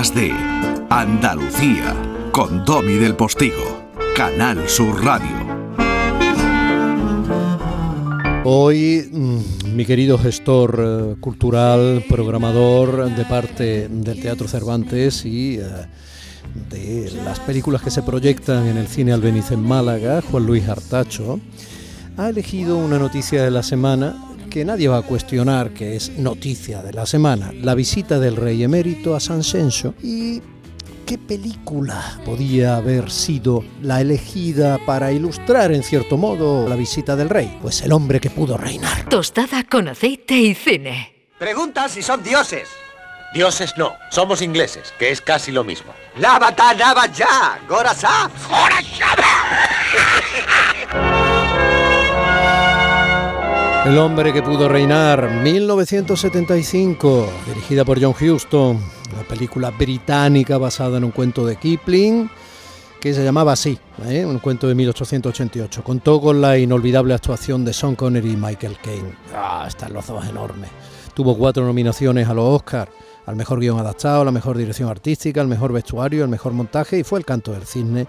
de Andalucía con Domi del Postigo, Canal Sur Radio. Hoy, mm, mi querido gestor eh, cultural, programador de parte del Teatro Cervantes y eh, de las películas que se proyectan en el cine Albeniz en Málaga, Juan Luis Artacho, ha elegido una noticia de la semana que nadie va a cuestionar que es noticia de la semana, la visita del rey emérito a San Senso y qué película podía haber sido la elegida para ilustrar en cierto modo la visita del rey, pues el hombre que pudo reinar. Tostada con aceite y cine. Pregunta si son dioses. Dioses no, somos ingleses, que es casi lo mismo. Lavata, lava ya, Gorasap. El hombre que pudo reinar, 1975, dirigida por John Huston, una película británica basada en un cuento de Kipling que se llamaba así, ¿eh? un cuento de 1888. Contó con la inolvidable actuación de Sean Connery y Michael Caine. Ah, están los dos enormes. Tuvo cuatro nominaciones a los Oscars, al mejor guion adaptado, la mejor dirección artística, al mejor vestuario, al mejor montaje y fue el canto del cisne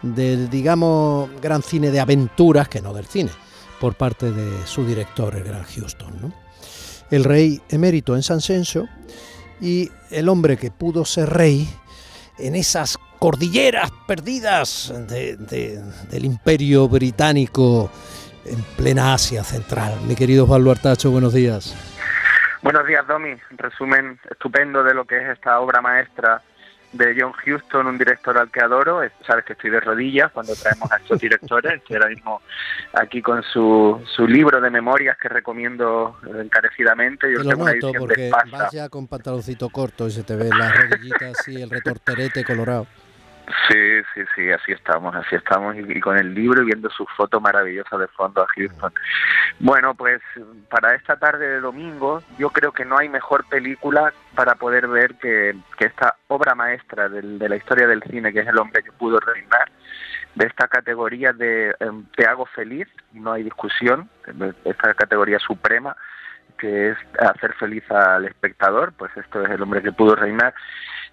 del, digamos, gran cine de aventuras, que no del cine por parte de su director, el gran Houston. El rey emérito en San Censo y el hombre que pudo ser rey en esas cordilleras perdidas del imperio británico en plena Asia central. Mi querido Pablo Artacho, buenos días. Buenos días, Domi. Resumen estupendo de lo que es esta obra maestra de John Huston, un director al que adoro. Sabes que estoy de rodillas cuando traemos a estos directores. Estoy ahora mismo aquí con su, su libro de memorias que recomiendo encarecidamente. Yo Te lo noto porque vas ya con pantaloncito corto y se te ven las rodillitas y el retorterete colorado. Sí, sí, sí, así estamos, así estamos y, con el libro y viendo su foto maravillosa de fondo a Houston. Bueno, pues para esta tarde de domingo yo creo que no hay mejor película para poder ver que, esta obra maestra de la historia del cine, que es El hombre que pudo reinar, de esta categoría de em, Te hago feliz, no hay discusión, esta categoría suprema que es hacer feliz al espectador, pues esto es El hombre que pudo reinar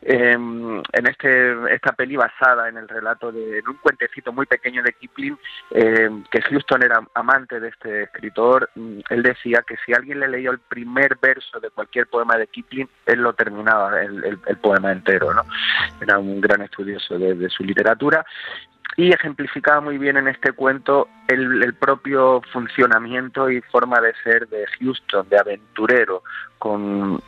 en este esta peli basada en el relato de un cuentecito muy pequeño de Kipling eh, que Houston era amante de este escritor mm, él decía que si alguien le leyó el primer verso de cualquier poema de Kipling él lo terminaba el, poema entero no era un gran estudioso de, su literatura y ejemplificaba muy bien en este cuento el, el, propio funcionamiento y forma de ser de Houston, de aventurero, con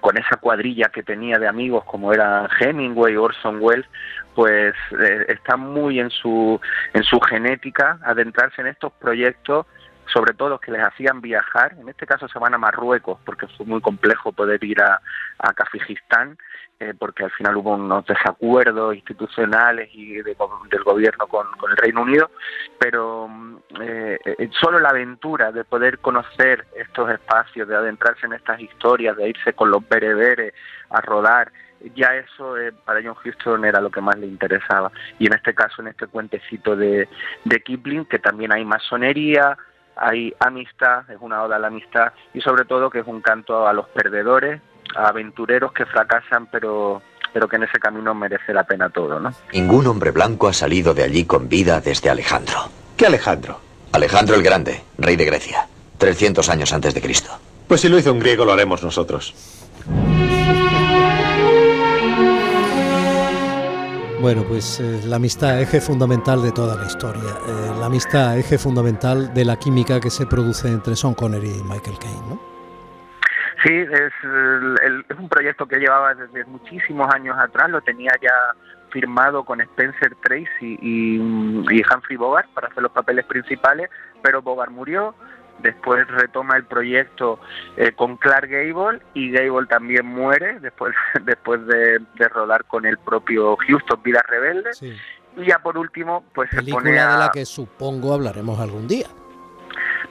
con esa cuadrilla que tenía de amigos como era Hemingway, Orson Welles, pues eh, está muy en su en su genética adentrarse en estos proyectos sobre todo que les hacían viajar, en este caso se van a Marruecos, porque fue muy complejo poder ir a, a Kafijistán, eh, porque al final hubo unos desacuerdos institucionales y del gobierno con, el Reino Unido, pero mm, eh, eh, solo la aventura de poder conocer estos espacios, de adentrarse en estas historias, de irse con los bereberes a rodar, ya eso para John Huston era lo que más le interesaba. Y en este caso, en este cuentecito de, de Kipling, que también hay masonería, hay amistad, es una oda a la amistad y sobre todo que es un canto a los perdedores, a aventureros que fracasan pero pero que en ese camino merece la pena todo, ¿no? Ningún hombre blanco ha salido de allí con vida desde Alejandro. ¿Qué Alejandro? Alejandro el Grande, rey de Grecia, 300 años antes de Cristo. Pues si lo hizo un griego lo haremos nosotros. Bueno, pues eh, la amistad, eje fundamental de toda la historia. Eh, la amistad, eje fundamental de la química que se produce entre Sean Connery y Michael Caine, ¿no? Sí, es, es un proyecto que llevaba desde muchísimos años atrás, lo tenía ya firmado con Spencer Tracy y Humphrey Bogart para hacer los papeles principales, pero Bogart murió, después retoma el proyecto eh, con Clark Gable y Gable también muere después después de, rodar con el propio Houston Vida Rebelde y ya por último pues se pone a... de la que supongo hablaremos algún día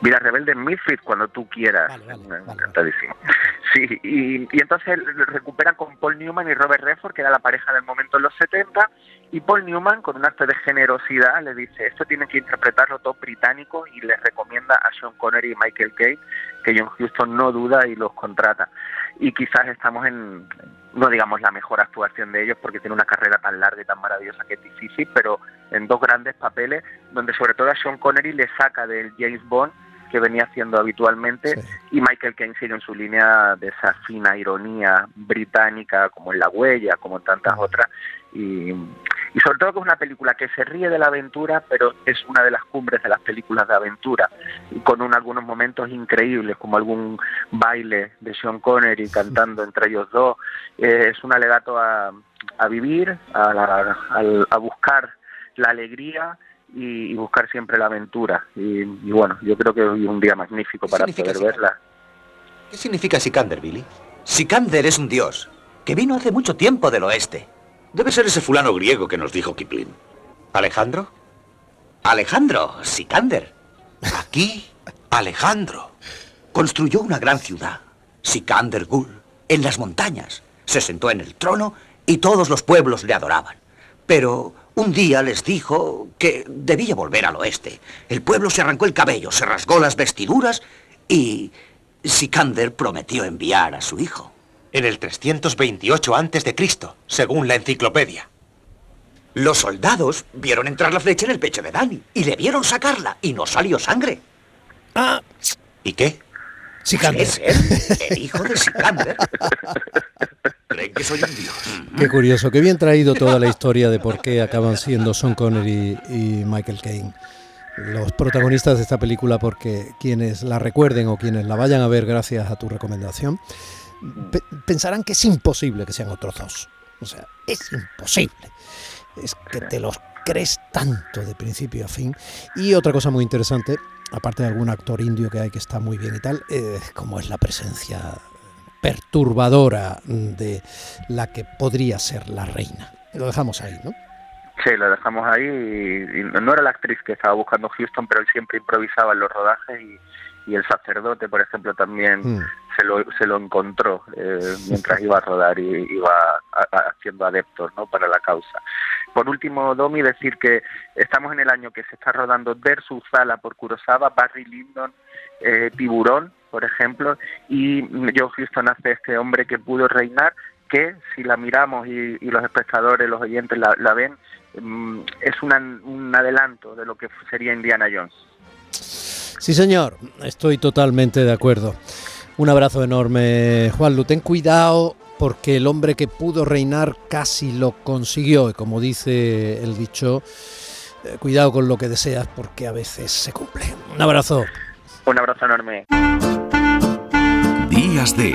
Vida Rebelde en Midfield cuando tú quieras. Encantadísimo. Sí, y, y, entonces recuperan con Paul Newman y Robert Redford, que era la pareja del momento en los 70, y Paul Newman, con un acto de generosidad, le dice, esto tiene que interpretarlo todo británico y les recomienda a Sean Connery y Michael Caine, que John Huston no duda y los contrata. y quizás estamos en, no digamos la mejor actuación de ellos porque tiene una carrera tan larga y tan maravillosa que es difícil, pero en dos grandes papeles donde sobre todo a Sean Connery le saca del James Bond que venía haciendo habitualmente y Michael Caine sigue en su línea de esa fina ironía británica como en La Huella, como en tantas otras y, y sobre todo que es una película que se ríe de la aventura pero es una de las cumbres de las películas de aventura con un, algunos momentos increíbles como algún baile de Sean Connery cantando entre ellos dos. Eh, es un alegato a, a vivir a, la, a, a buscar la alegría y, y, buscar siempre la aventura. Y, y, bueno, yo creo que hoy es un día magnífico para poder verla. ¿Qué significa Sikander, Billy? Sikander es un dios que vino hace mucho tiempo del oeste. Debe ser ese fulano griego que nos dijo Kipling. ¿Alejandro? Alejandro, Sikander. Aquí, Alejandro. Construyó una gran ciudad, Sikander Gul, en las montañas. Se sentó en el trono y todos los pueblos le adoraban. Pero un día les dijo que debía volver al oeste. El pueblo se arrancó el cabello, se rasgó las vestiduras y Sikander prometió enviar a su hijo. En el 328 antes de Cristo, según la enciclopedia. Los soldados vieron entrar la flecha en el pecho de Dani y le vieron sacarla y no salió sangre. Ah. ¿Y qué? Sikander. Es él, el hijo de Sikander. Creen que soy un dios. Qué curioso, qué bien traído toda la historia de por qué acaban siendo Sean Connery y Michael Caine los protagonistas de esta película porque quienes la recuerden o quienes la vayan a ver gracias a tu recomendación pe pensarán que es imposible que sean otros dos. O sea, es imposible. Es que te los crees tanto de principio a fin. Y otra cosa muy interesante, aparte de algún actor indio que hay que está muy bien y tal, eh, como es la presencia perturbadora de la que podría ser la reina. Lo dejamos ahí, ¿no? Sí, lo dejamos ahí y, y, no era la actriz que estaba buscando Houston, pero él siempre improvisaba en los rodajes y, y el sacerdote, por ejemplo, también mm. Se, lo, se lo encontró eh, mientras iba a rodar y iba haciendo adeptos ¿no? para la causa. Por último, Domi, decir que estamos en el año que se está rodando Versus Zala por Kurosawa, Barry Lyndon, eh, Tiburón, por ejemplo, y Joe Houston hace este hombre que pudo reinar, que si la miramos y, los espectadores, los oyentes la, la ven, mm, es una, un adelanto de lo que sería Indiana Jones. Sí, señor, estoy totalmente de acuerdo. Un abrazo enorme, Juan Lu. Ten cuidado porque el hombre que pudo reinar casi lo consiguió. Y como dice el dicho, eh, cuidado con lo que deseas porque a veces se cumple. Un abrazo. Un abrazo enorme. Días de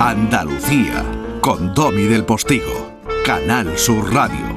Andalucía con Domi del Postigo, Canal Sur Radio.